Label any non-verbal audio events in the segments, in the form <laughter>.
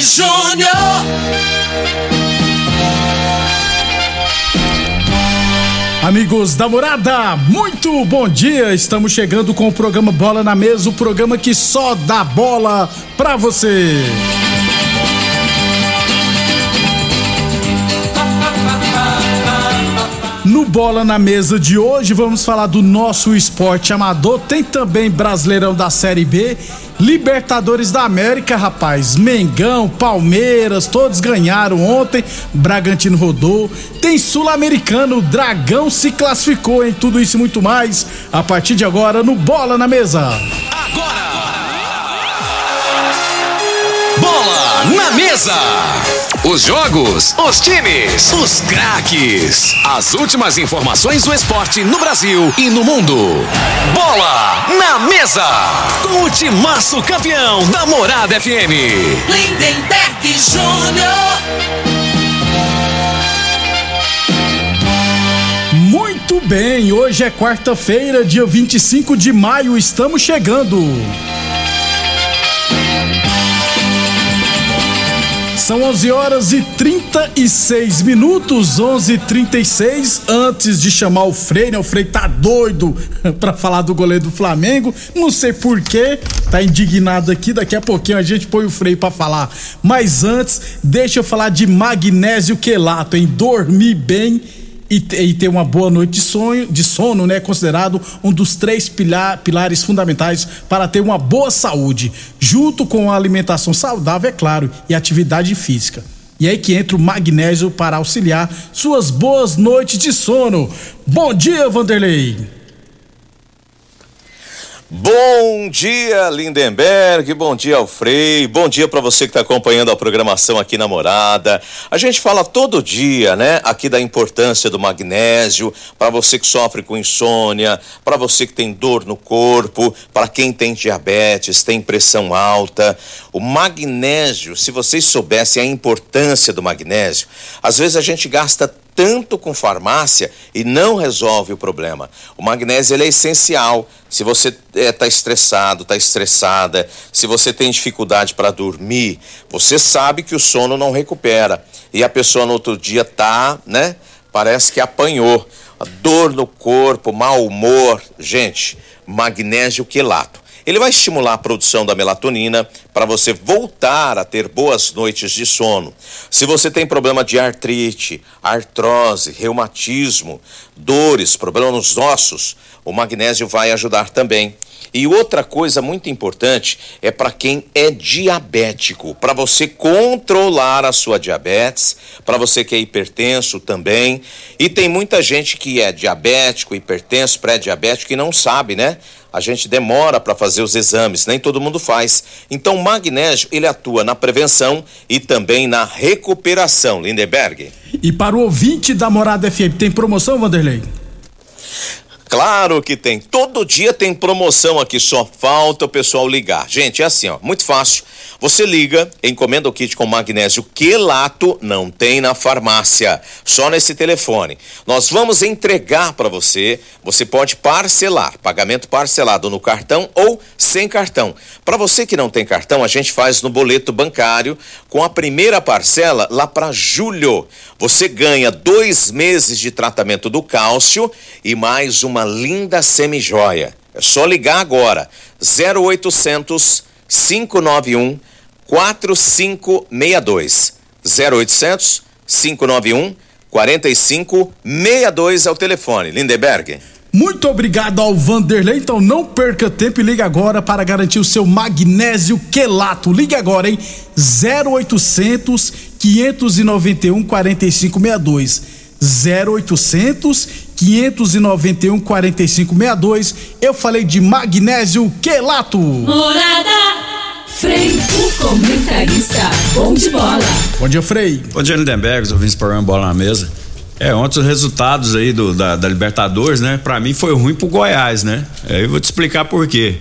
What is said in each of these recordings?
Júnior. Amigos da morada, muito bom dia! Estamos chegando com o programa Bola na Mesa o programa que só dá bola pra você. No Bola na Mesa de hoje, vamos falar do nosso esporte amador. Tem também Brasileirão da Série B, Libertadores da América, rapaz. Mengão, Palmeiras, todos ganharam ontem. Bragantino rodou. Tem Sul-Americano, o Dragão se classificou em tudo isso e muito mais. A partir de agora, no Bola na Mesa. Bola na mesa. Os jogos, os times, os craques. As últimas informações do esporte no Brasil e no mundo. Bola na mesa. Com o timaço campeão da Morada FM. Lindenberg Júnior. Muito bem, hoje é quarta-feira, dia 25 de maio, estamos chegando. São 11 horas e 36 minutos, 11 h 36 Antes de chamar o Frei, né? O Frei tá doido <laughs> pra falar do goleiro do Flamengo. Não sei porquê, tá indignado aqui. Daqui a pouquinho a gente põe o Frei pra falar. Mas antes, deixa eu falar de magnésio quelato, em dormir bem e, e ter uma boa noite de sonho, de sono, né? Considerado um dos três pilar, pilares fundamentais para ter uma boa saúde, junto com a alimentação saudável, é claro, e atividade física. E aí que entra o magnésio para auxiliar suas boas noites de sono. Bom dia, Vanderlei. Bom dia, Lindenberg. Bom dia, Alfrei. Bom dia para você que está acompanhando a programação aqui na Morada. A gente fala todo dia, né, aqui da importância do magnésio para você que sofre com insônia, para você que tem dor no corpo, para quem tem diabetes, tem pressão alta. O magnésio, se vocês soubessem a importância do magnésio, às vezes a gente gasta tanto com farmácia e não resolve o problema. O magnésio ele é essencial. Se você está estressado, está estressada, se você tem dificuldade para dormir, você sabe que o sono não recupera. E a pessoa no outro dia tá, né? Parece que apanhou. Dor no corpo, mau humor. Gente, magnésio quelato. Ele vai estimular a produção da melatonina para você voltar a ter boas noites de sono. Se você tem problema de artrite, artrose, reumatismo, dores, problema nos ossos, o magnésio vai ajudar também. E outra coisa muito importante é para quem é diabético, para você controlar a sua diabetes, para você que é hipertenso também. E tem muita gente que é diabético, hipertenso, pré-diabético e não sabe, né? A gente demora para fazer os exames, nem todo mundo faz. Então, o magnésio, ele atua na prevenção e também na recuperação, Lindenberg. E para o ouvinte da Morada FM, tem promoção, Vanderlei? Claro que tem. Todo dia tem promoção aqui, só falta o pessoal ligar. Gente, é assim, ó, muito fácil. Você liga, encomenda o kit com magnésio quelato, não tem na farmácia, só nesse telefone. Nós vamos entregar para você. Você pode parcelar, pagamento parcelado no cartão ou sem cartão. Para você que não tem cartão, a gente faz no boleto bancário com a primeira parcela lá para julho. Você ganha dois meses de tratamento do cálcio e mais uma linda semijoia. É só ligar agora. 0800 591 4562. 0800 591 4562 é o telefone. Lindeberg. Muito obrigado ao Vanderlei. Então não perca tempo e ligue agora para garantir o seu magnésio quelato. Ligue agora, hein? 0800 591 4562. 0800 591 4562. Eu falei de magnésio quelato. Morada. Frei, o comentarista. Bom de bola. Bom dia, Frei. Bom dia, Lindenberg, os ouvintes programa Bola na Mesa. É, ontem os resultados aí do, da, da Libertadores, né? Pra mim foi ruim pro Goiás, né? Aí eu vou te explicar por quê.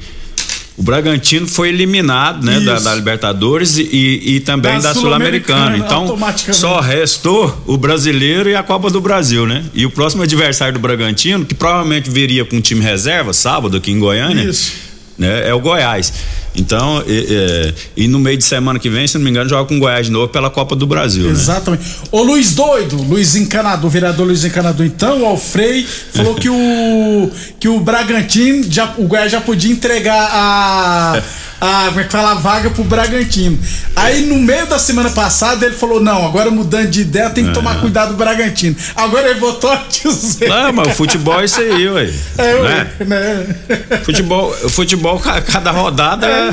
O Bragantino foi eliminado, né, da, da Libertadores e, e, também Da da, Sul-Americana. Sul-Americana, Então, só restou o brasileiro e a Copa do Brasil, né? E o próximo adversário do Bragantino, que provavelmente viria com time reserva, sábado aqui em Goiânia, Isso. né, é o Goiás. Então, e, é, e no meio de semana que vem, se não me engano, joga com o Goiás de novo pela Copa do Brasil, né? Exatamente. Ô Luiz Doido, Luiz Encanador, vereador Luiz Encanador, então, o Frei falou que o que o Bragantino, já, o Goiás já podia entregar a a, como é que fala, a vaga pro Bragantino. Aí no meio da semana passada ele falou: "Não, agora mudando de ideia, tem que tomar cuidado do Bragantino". Agora ele votou a dizer. Não, mas o futebol é isso aí, ué. É, né? ué, né? Futebol, futebol, ca- cada rodada é,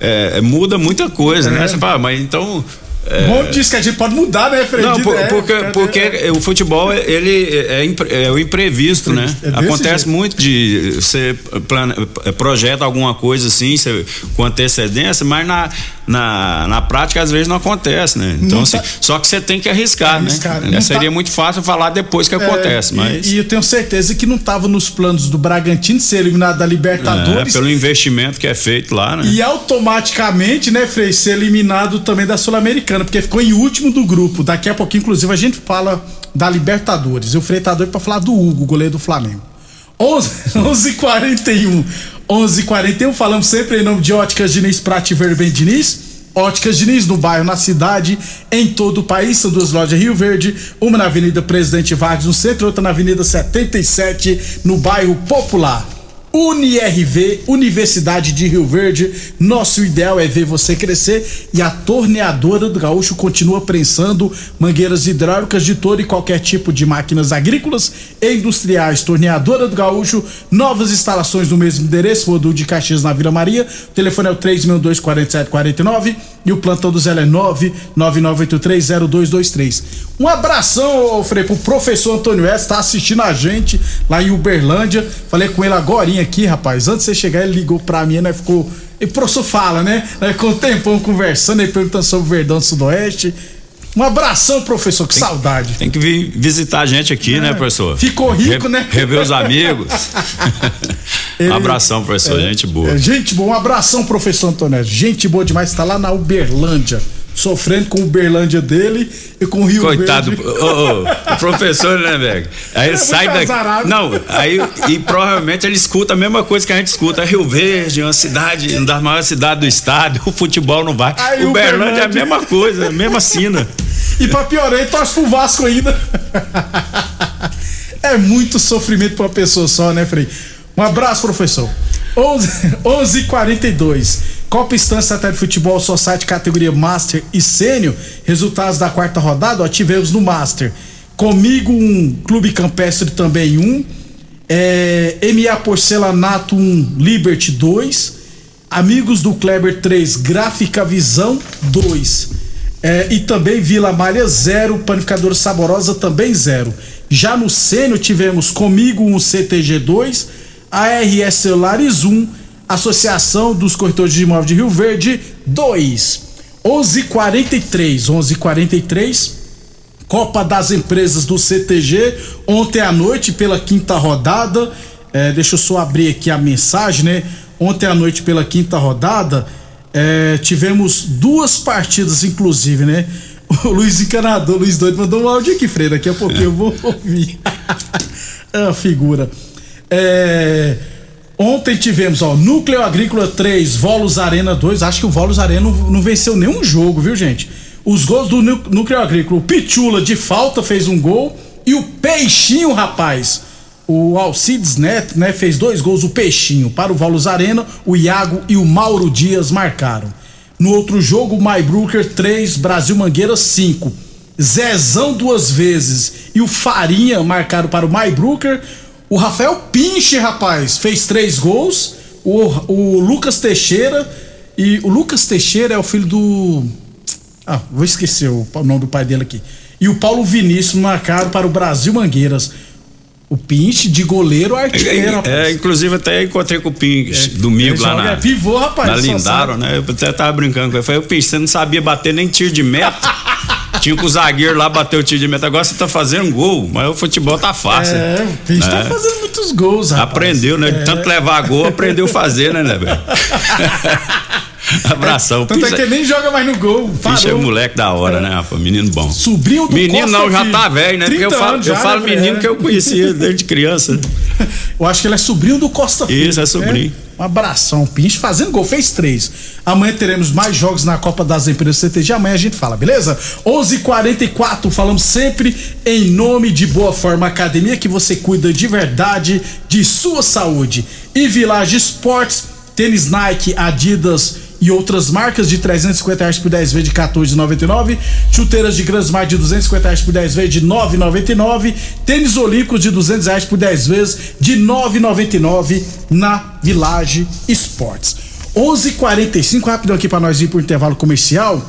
é, muda muita coisa, né? Você fala, mas então. é, Bom diz que a gente pode mudar, né, Frei? não, por- porque, porque é. o futebol ele é, impre- é o imprevisto, né? É desse Acontece jeito. muito de você plane, projeta alguma coisa assim você, com antecedência, mas na, na, na prática às vezes não acontece, né? Então, assim, tá- só que você tem que arriscar, Arriscar, né? não Seria tá- muito fácil falar depois que acontece, É, mas. E, e eu tenho certeza que não estava nos planos do Bragantino ser eliminado da é, Libertadores. pelo investimento que é feito lá, né? E automaticamente, né, Frei, ser eliminado também da Sul-Americana, porque ficou em último do grupo. Daqui a pouquinho, inclusive, a gente fala da Libertadores. E o Frei tá doido pra falar do Hugo, goleiro do Flamengo. 11 11h41. <laughs> 11h41, falamos sempre em nome de Óticas Diniz, Prate Verben Diniz. Óticas Diniz, no bairro, na cidade, em todo o país. São duas lojas Rio Verde, uma na Avenida Presidente Vargas, no centro, outra na Avenida 77, no bairro Popular. UniRV, Universidade de Rio Verde. Nosso ideal é ver você crescer e a torneadora do Gaúcho continua prensando mangueiras hidráulicas de todo e qualquer tipo de máquinas agrícolas e industriais. Torneadora do Gaúcho, novas instalações no mesmo endereço, Rodul de Caxias na Vila Maria. O telefone é o 3624749 e o plantão do Zé é 999830223. Um abração, Frei, pro professor Antônio S, tá assistindo a gente lá em Uberlândia. Falei com ele agora aqui, rapaz. Antes de você chegar, ele ligou pra mim, né? Ficou. E o professor fala, né? Ficou um tempão conversando, ele perguntando sobre o Verdão do Sudoeste. Um abração, professor, que saudade. Tem que vir visitar a gente aqui, né, professor? É. Ficou rico, né? Rever os amigos. <laughs> <laughs> Ele- abração, professor. gente boa. É, gente boa, um abração, professor Antônio. Gente boa demais, tá lá na Uberlândia. Sofrendo com o Uberlândia dele e com o Rio Coitado, Verde. ô, ô, o professor, né, velho? Aí ele É sai daqui. azarado. Não, aí e provavelmente ele escuta a mesma coisa que a gente escuta. Rio Verde, uma cidade, uma das maiores cidades do estado, <laughs> o futebol não vai. Aí, o Berlândia é a mesma coisa, a mesma sina. E pra piorar, ele torce pro Vasco ainda. é muito sofrimento pra uma pessoa só, né, Frei? Um abraço, professor. 11 11:42. Copa Instância Satélite Futebol Society categoria Master e Sênior. Resultados da quarta rodada, ó, tivemos no Master. Comigo um Clube Campestre também um. É, MA Porcelanato 1, Liberty 2. Amigos do Kleber 3, Gráfica Visão 2. É, e também Vila Malha 0, Panificadora Saborosa também 0. Já no Sênio tivemos comigo um CTG 2, ARS Celulares 1, Associação dos Corretores de Imóveis de Rio Verde 2. 11:43, 11:43. Copa das Empresas do CTG, ontem à noite, pela quinta rodada. É, deixa eu só abrir aqui a mensagem, né? Ontem à noite, pela quinta rodada, é, tivemos duas partidas, inclusive, né? <laughs> O Luiz Encanador, Luiz Doido, mandou um áudio aqui, Freire. Daqui a pouquinho eu vou <laughs> ouvir. <laughs> é a figura. É, ontem tivemos, ó, Núcleo Agrícola 3, Volos Arena 2. Acho que o Volos Arena não, não venceu nenhum jogo, viu, gente? Os gols do Núcleo Agrícola. O Pichula de falta fez um gol. E o Peixinho, rapaz. O Alcides Neto, né, fez dois gols. O Peixinho para o Volos Arena. O Iago e o Mauro Dias marcaram. No outro jogo, o Maybrucker 3, Brasil Mangueira 5. Zezão duas vezes e o Farinha marcaram para o Maybrucker. O Rafael Pinche, rapaz, fez três gols. O, o Lucas Teixeira. E o Lucas Teixeira é o filho do. Ah, vou esquecer o, o nome do pai dele aqui. E o Paulo Vinícius marcaram para o Brasil Mangueiras. O Pinche de goleiro artilheiro, rapaz. É, inclusive até encontrei com o Pinche É, domingo lá na. pivô, rapaz, Na sabe. né? Eu até tava brincando com ele. Falei, o Pinche, você não sabia bater nem tiro de meta. <laughs> Tinha que o zagueiro lá bater o tiro de meta. Agora você tá fazendo gol, mas o futebol tá fácil. É, o tá né? fazendo muitos gols, rapaz. Aprendeu, né? De É. tanto levar gol, aprendeu a fazer, né, né, velho? <laughs> Abração. Tanto é que nem joga mais no gol. É Parou. moleque da hora, né, rapaz? Menino bom. Sobrinho do Menino Costa não, já Filho. tá velho, né? Porque eu 30 falo, eu já, falo né, menino velho? que eu conhecia desde criança. <laughs> Eu acho que ele é sobrinho do Costa Filho. Isso, é sobrinho. Um abração, Pinche, fazendo gol, fez três. Amanhã teremos mais jogos na Copa das Empresas CTG. Amanhã a gente fala, beleza? 11:44 h 44 falamos sempre em nome de Boa Forma Academia, que você cuida de verdade de sua saúde. E Village Esportes, tênis Nike, Adidas e outras marcas de 350 reais por 10 vezes de 14,99. Chuteiras de Gransmar de 250 reais por 10 vezes de 9,99. Tênis Olímpicos de 200 reais por 10 vezes de 9,99 na Village Esportes. 11:45 rapidão aqui para nós ir pro intervalo comercial.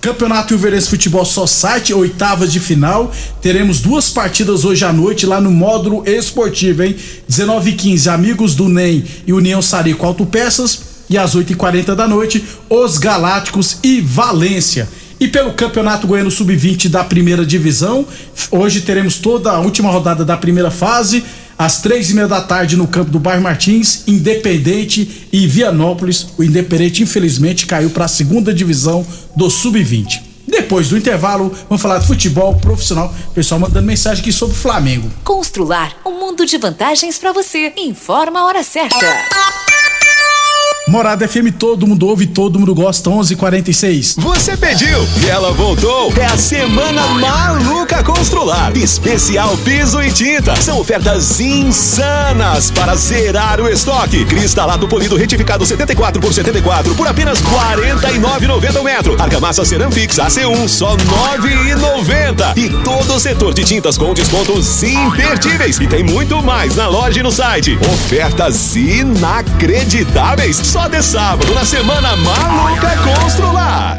Campeonato Ilverense Futebol Society, oitavas de final. Teremos duas partidas hoje à noite lá no módulo esportivo, hein? 19 e 15 Amigos do NEM e União Sarico Autopeças. E às 8h40 da noite, Os Galácticos e Valência. E pelo Campeonato Goiano Sub-20 da primeira divisão, hoje teremos toda a última rodada da primeira fase, às três e meia da tarde no campo do Bairro Martins, Independente e Vianópolis. O Independente, infelizmente, caiu para a segunda divisão do Sub-20. Depois do intervalo, vamos falar de futebol profissional. Pessoal mandando mensagem aqui sobre o Flamengo. Constrular um mundo de vantagens para você. Informa a hora certa. Morada FM, todo mundo ouve, todo mundo gosta, 11:46. Você pediu e ela voltou. É a semana maluca Constrular. Especial piso e tinta. São ofertas insanas para zerar o estoque. Cristalado polido retificado 74 por 74 por apenas 49,90 o metro. Argamassa Ceramfix AC1 só 9,90. E todo o setor de tintas com descontos imperdíveis. E tem muito mais na loja e no site. Ofertas inacreditáveis. Só de sábado na semana maluca Constrular.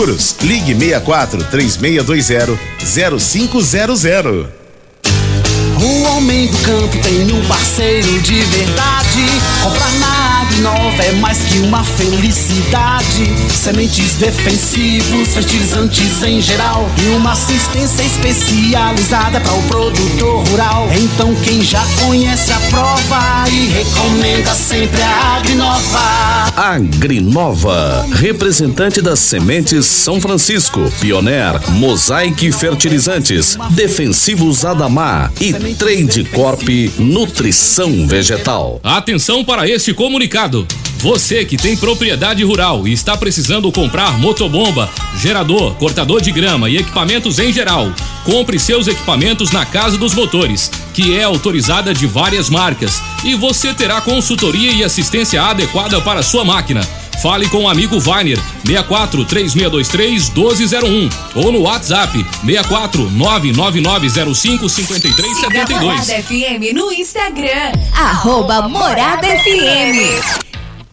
Ligue 64 3620 0500. O homem do campo tem um parceiro de verdade. Comprar na Agrinova é mais que uma felicidade. Sementes defensivos, fertilizantes em geral e uma assistência especializada para o produtor rural. Então quem já conhece a prova recomenda sempre a Agrinova. Agrinova, representante das sementes São Francisco, Pioneer, Mosaic Fertilizantes, Defensivos Adamar e Trade Corp Nutrição Vegetal. Atenção para este comunicado. Você que tem propriedade rural e está precisando comprar motobomba, gerador, cortador de grama e equipamentos em geral, compre seus equipamentos na Casa dos Motores, que é autorizada de várias marcas, e você terá consultoria e assistência adequada para sua máquina. Fale com o amigo Vainer 64 3623 1201 ou no WhatsApp 64 99905 Siga a 5372. Morada FM no Instagram, arroba Morada FM.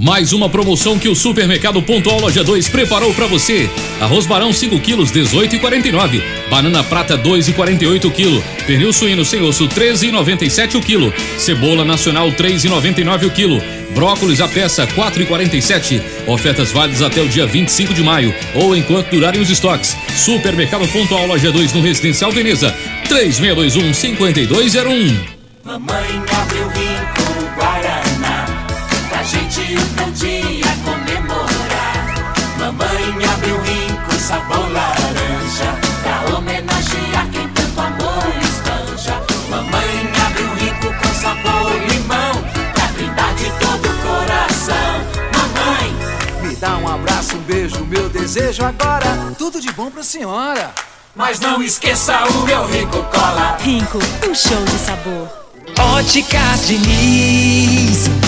Mais uma promoção que o Supermercado Pontual Loja 2 preparou para você. Arroz Barão 5 quilos 18,49. Banana prata 2,48 kg. Pernil suíno sem osso 13,97 o quilo. Cebola nacional 3,99 o quilo. Brócolis a peça 4,47. Ofertas válidas até o dia 25 de maio ou enquanto durarem os estoques. Supermercado Pontual Loja 2 no Residencial Veneza 3621 5201. Mamãe abriu rico sabor laranja Pra homenagear quem tanto amor espanja Mamãe abriu rico com sabor limão Pra brindar de todo o coração Mamãe Me dá um abraço, um beijo, meu desejo agora. Tudo de bom pra senhora. Mas não esqueça o meu rico cola Rico, um show de sabor. Óticas Diniz.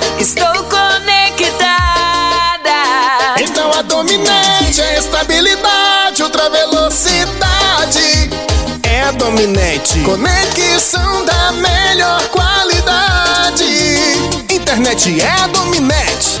Estou conectada. Então a dominante é estabilidade, ultra velocidade. É dominante. Conexão da melhor qualidade. Internet é dominante.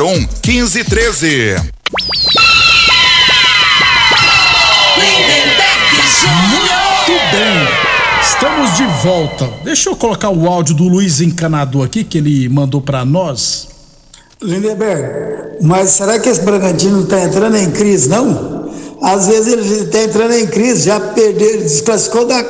1513. Muito bem. Estamos de volta. Deixa eu colocar o áudio do Luiz Encanador aqui, que ele mandou para nós. Lindeberg, mas será que esse Bragantino não está entrando em crise, não? Às vezes ele está entrando em crise, já perdeu, desclassificou da,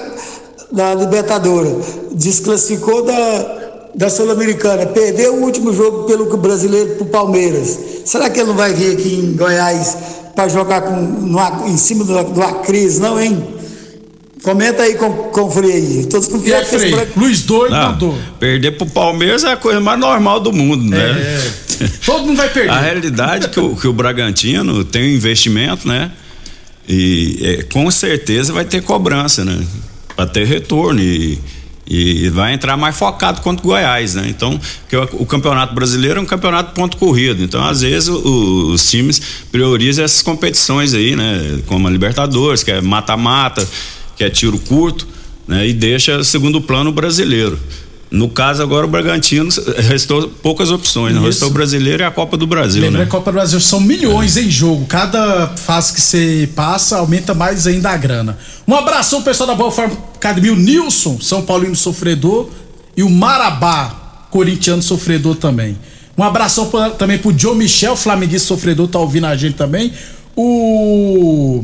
da Libertadora, desclassificou da, da Sul-Americana, perdeu o último jogo pelo brasileiro para o Palmeiras. Será que ele não vai vir aqui em Goiás para jogar com, no, em cima de uma crise, não, hein? Comenta aí com, com o Frei aí. Todos confiados que esse Bra- Luiz doido Não, mandou. perder pro Palmeiras é a coisa mais normal do mundo, né? É, todo mundo vai perder. <laughs> A realidade é que o, que o Bragantino tem um investimento, né? E é, com certeza vai ter cobrança, né? Para ter retorno e, e vai entrar mais focado contra o Goiás, né? Então, o, o campeonato brasileiro é um campeonato ponto corrido. Então, às vezes o- os times priorizam essas competições aí, né? Como a Libertadores, que é mata-mata, que é tiro curto, né? E deixa segundo plano o brasileiro. No caso agora o Bragantino restou poucas opções, né? Restou o brasileiro e a Copa do Brasil, Lembra né? que a Copa do Brasil são milhões em jogo. Cada fase que você passa aumenta mais ainda a grana. Um abração ao pessoal da Boa Forma Academia, o Nilson, São Paulino sofredor, e o Marabá, corintiano sofredor também. Um abração pra- também pro Joe Michel, flamenguista sofredor, tá ouvindo a gente também. O.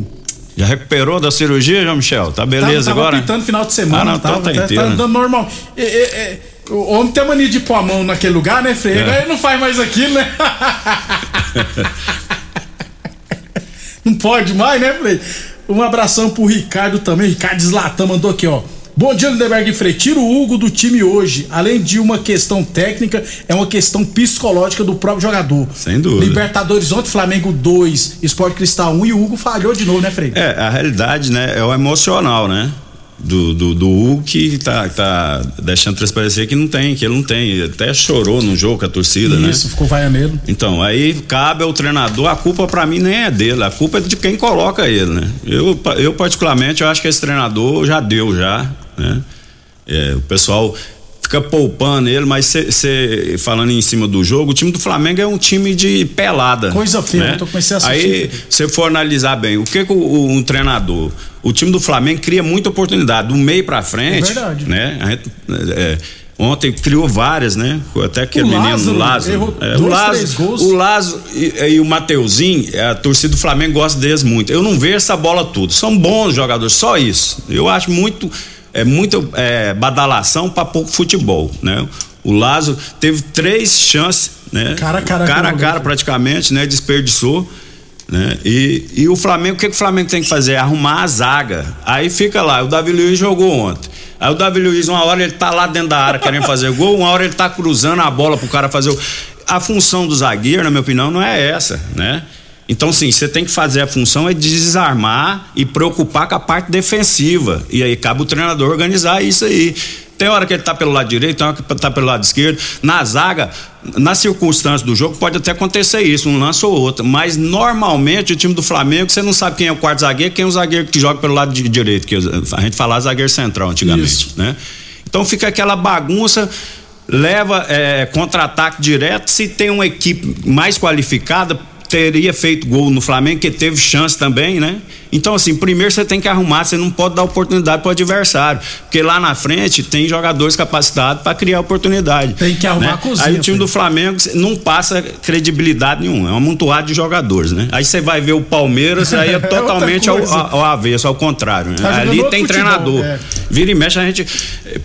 Já recuperou da cirurgia, João Michel? Tá beleza tava, agora? Tava pintando final de semana, Ah, não, tava, tá tá, inteiro, tá andando normal. E- e- e- o homem tem mania de pôr a mão naquele lugar, né, Freire? É. Agora ele não faz mais aquilo, né? <laughs> Não pode mais, né, Frei? Um abração pro Ricardo também. Ricardo Zlatan mandou aqui, ó. Bom dia, Lindeberg e Frei. Tira o Hugo do time hoje. Além de uma questão técnica, é uma questão psicológica do próprio jogador. Sem dúvida. Libertadores ontem, Flamengo 2, Sport Cristal 1 e o Hugo falhou de novo, né, Frei? É, a realidade, né, é o emocional, né? Do, do, do Hugo que tá, tá deixando transparecer que não tem, que ele não tem. Até chorou no jogo com a torcida, né? Isso, ficou vaianeiro. Então, aí cabe ao treinador, a culpa pra mim nem é dele, a culpa é de quem coloca ele, né? Eu, eu particularmente, eu acho que esse treinador já deu já, né? É, o pessoal fica poupando ele, mas falando em cima do jogo, o time do Flamengo é um time de pelada. Coisa feia, né? eu tô a assistir. Aí, se for analisar bem, o que, que o, um treinador, o time do Flamengo cria muita oportunidade, do meio pra frente, É verdade. né? A gente, é, ontem criou várias, né? Até aquele O menino Lázaro Lázaro. errou É, dois, o Lázaro, o Lázaro e, e o Mateuzinho, a torcida do Flamengo gosta deles muito. Eu não vejo essa bola tudo. São bons jogadores, só isso. Eu acho muito é muito é, badalação para pouco futebol, né? O Lázaro teve três chances, né? Cara a cara cara, a cara praticamente, né? Desperdiçou. Né? E, e o Flamengo, o que, que o Flamengo tem que fazer? Arrumar a zaga. Aí fica lá, o Davi Luiz jogou ontem. Aí o Davi Luiz, uma hora ele tá lá dentro da área querendo fazer gol, uma hora ele tá cruzando a bola pro cara fazer o. A função do zagueiro, na minha opinião, não é essa, né? Então, sim, você tem que fazer a função é desarmar e preocupar com a parte defensiva. E aí cabe o treinador organizar isso aí. Tem hora que ele tá pelo lado direito, tem hora que tá pelo lado esquerdo. Na zaga, nas circunstâncias do jogo, pode até acontecer isso, um lance ou outro. Mas normalmente o time do Flamengo, você não sabe quem é o quarto zagueiro, quem é o zagueiro que joga pelo lado direito, que a gente falava zagueiro central antigamente, né? Então fica aquela bagunça leva é, contra-ataque direto. Se tem uma equipe mais qualificada, teria feito gol no Flamengo, que teve chance também, né? Então, assim, primeiro você tem que arrumar, você não pode dar oportunidade para o adversário, porque lá na frente tem jogadores capacitados para criar oportunidade. Tem que arrumar né? a cozinha, Aí o time do Flamengo não passa credibilidade nenhuma, é um amontoado de jogadores, né? Aí você vai ver o Palmeiras, aí é <laughs> É totalmente ao, coisa. ao avesso, ao contrário. Né? Tá Ali tem futebol, treinador. é. Vira e mexe, a gente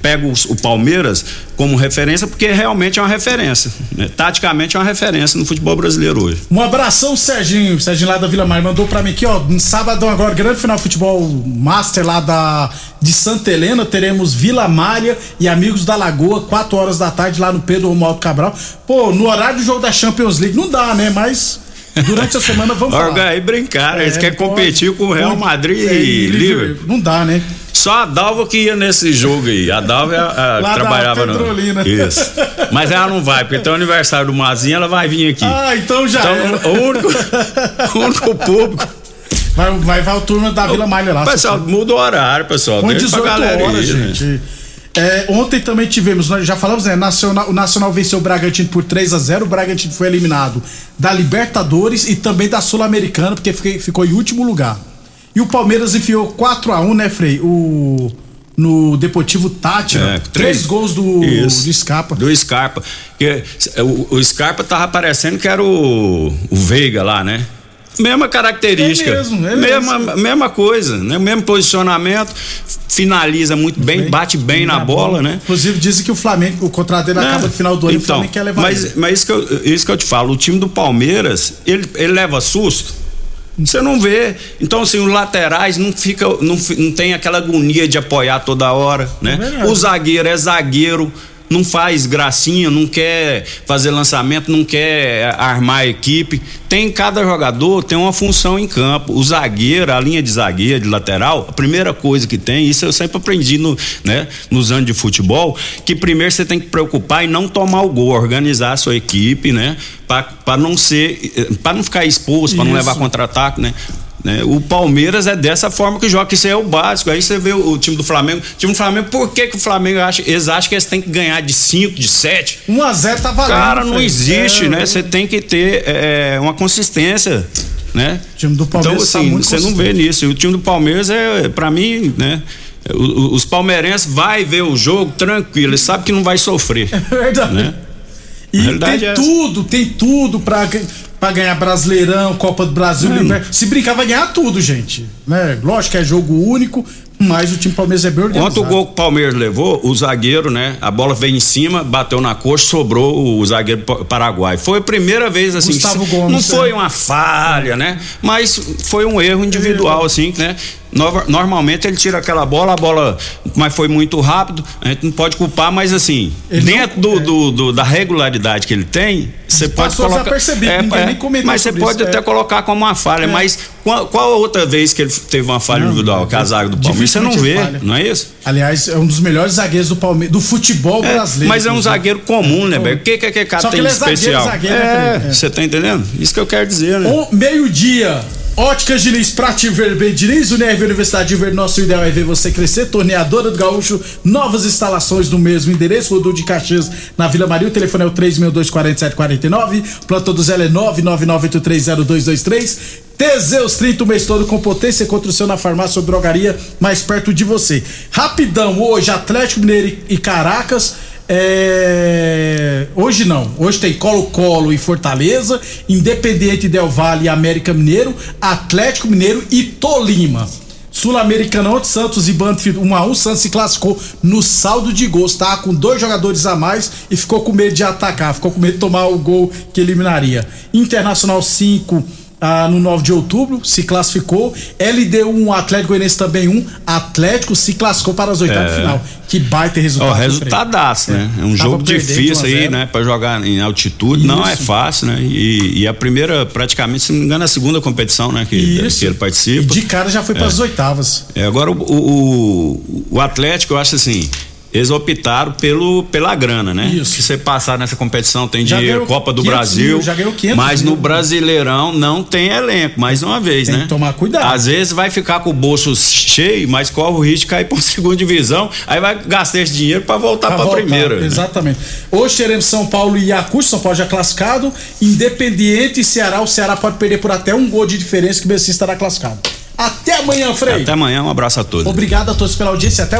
pega os- o, Palmeiras como referência, porque realmente é uma referência. né? Taticamente é uma referência no futebol brasileiro hoje. Um abração, Serginho. Serginho lá da Vila Mar mandou pra mim aqui, ó. No sábado agora, grande final de futebol master lá da, de Santa Helena. Teremos Vila Malha e Amigos da Lagoa, 4 horas da tarde, lá no Pedro Romualdo Cabral. Pô, no horário do jogo da Champions League não dá, né? Mas durante a semana vamos falar. Orga aí brincar, eles É, querem pode. competir com o Real Pode. Madrid É, e Liverpool. Não dá, né? Só a Dalva que ia nesse jogo aí. A Dalva é a, a que da trabalhava no. Isso. Mas ela não vai, porque tem o aniversário do Mazinho, ela vai vir aqui. Ah, então já Então, o único, o único público. Vai, vai, vai o turma da Vila Malha lá. Pessoal, muda o horário, pessoal. Põe Deixa pra 18 galera horas, ir, né? gente. É, ontem também tivemos, nós já falamos, né? Nacional, o Nacional venceu o Bragantino por 3 a 0 O Bragantino foi eliminado da Libertadores e também da Sul-Americana, porque fiquei- ficou em último lugar. E o Palmeiras enfiou 4 a 1 né, Frei? O, no Deportivo Tátira. É, três, três. gols do, Isso. do Scarpa. Do Scarpa. Que, o, o Scarpa tava parecendo que era o, o Veiga lá, né? Mesma característica. É mesmo, é mesma, mesmo. mesma coisa, né? Mesmo posicionamento, finaliza muito bem, bate bem na, bola, né? Inclusive dizem que o Flamengo, o contrato dele acaba no final do ano e o então, Flamengo quer levar mas, ele. mas isso, que eu, isso que eu te falo, o time do Palmeiras, ele, ele leva susto. Você não vê. Então, assim, os laterais não fica, não, não tem aquela agonia de apoiar toda hora, né? verdade. o zagueiro é zagueiro, não faz gracinha, não quer fazer lançamento, não quer armar a equipe. Tem cada jogador tem uma função em campo. O zagueiro, a linha de zagueiro, de lateral, a primeira coisa que tem, isso eu sempre aprendi no, né, nos anos de futebol, que primeiro você tem que preocupar em não tomar o gol, organizar a sua equipe, né? para não ser, para não ficar exposto, para não levar contra-ataque, né? Né? O Palmeiras é dessa forma que joga, que isso é o básico. Aí você vê o, o time do Flamengo. O time do Flamengo, por que, que o Flamengo acha? Eles acham que eles têm que ganhar de 5, de 7? 1 a 0 tá valendo. Cara, não existe, É, né? Você tem que ter é, uma consistência, né? O time do Palmeiras então, tá assim, muito você não vê nisso. O time do Palmeiras é, pra mim, né? o- Os palmeirenses vai ver o jogo tranquilo, eles sabem que não vai sofrer. É verdade. Né? E tem é tudo, tem tudo pra, pra ganhar Brasileirão, Copa do Brasil. É. Liber- Se brincar, vai ganhar tudo, gente. Né? Lógico que é jogo único, mas o time Palmeiras é bem organizado. Ontem o gol que o Palmeiras levou, o zagueiro, né? A bola veio em cima, bateu na coxa, sobrou o zagueiro pa- paraguai. Foi a primeira vez assim. Gustavo que- Gomes, não foi é. uma falha, né? Mas foi um erro individual, assim, né? Normalmente ele tira aquela bola, a bola, mas foi muito rápido, a gente não pode culpar, mas assim, Ele não- dentro do, do- do- da regularidade que ele tem, você pode colocar. desapercebido, ninguém nem comentou mas você pode isso, até é. colocar como uma falha, É. mas qual, qual a outra vez que ele teve uma falha Não, individual? Que é a zaga do Palmeiras, você não vê, falha. não é isso? Aliás, é um dos melhores zagueiros do Palmeiras, do futebol É, brasileiro. mas é um zagueiro comum, né, Beto? O que, que aquele cara Só que tem de ele é zagueiro, especial? zagueiro, né, é, Felipe? É. você tá entendendo? Isso que eu quero dizer, né? O meio-dia. Óticas Diniz, Prate Verben Diniz, Unirv Universidade de Verde, nosso ideal é ver você crescer. Torneadora do Gaúcho, novas instalações no mesmo endereço, Rodul de Caxias, na Vila Maria. O telefone é o 3624749, plantão do Zé é 999830223. Teseus 30 o mês todo com potência contra o seu na farmácia ou drogaria mais perto de você. Rapidão, hoje Atlético Mineiro e Caracas. É, Hoje não. Hoje tem Colo-Colo e Fortaleza, Independiente Del Valle e América Mineiro, Atlético Mineiro e Tolima. Sul-Americana ontem, Santos e Banfield 1x1. Santos se classificou no saldo de gols, tá? Com dois jogadores a mais e ficou com medo de atacar, ficou com medo de tomar o gol que eliminaria. Internacional 5 ah, no 9 de outubro, se classificou. LDU1, Atlético Goianiense também 1. Atlético se classificou para as oitavas É. final. Que baita resultado. Ó, resultadaço, né? É um Tava jogo difícil 1 aí, 0. né? Pra jogar em altitude, não é Isso. fácil, né? E, e a primeira, praticamente, se não me engano, a segunda competição, né? Que, Isso. que ele participa. De cara já foi para É. as oitavas. É, agora o, o, o Atlético, eu acho assim. Eles optaram pelo, pela grana, né? Isso. Se você passar nessa competição, tem Já dinheiro, Copa do 500 Brasil. mil, já ganhou 500 mas mil. no Brasileirão não tem elenco, mais uma vez, Tem né? que tomar cuidado. Às vezes vai ficar com o bolso cheio, mas corre o risco de cair pra <laughs> segunda divisão. Aí vai gastar esse dinheiro pra voltar pra voltar, primeira. né? Exatamente. Hoje teremos São Paulo e Iacucho, São Paulo já classificado. Independiente e Ceará, o Ceará pode perder por até um gol de diferença que o Bessi estará classificado. Até amanhã, Frei. Até amanhã, um abraço a todos. Obrigado a todos pela audiência. Até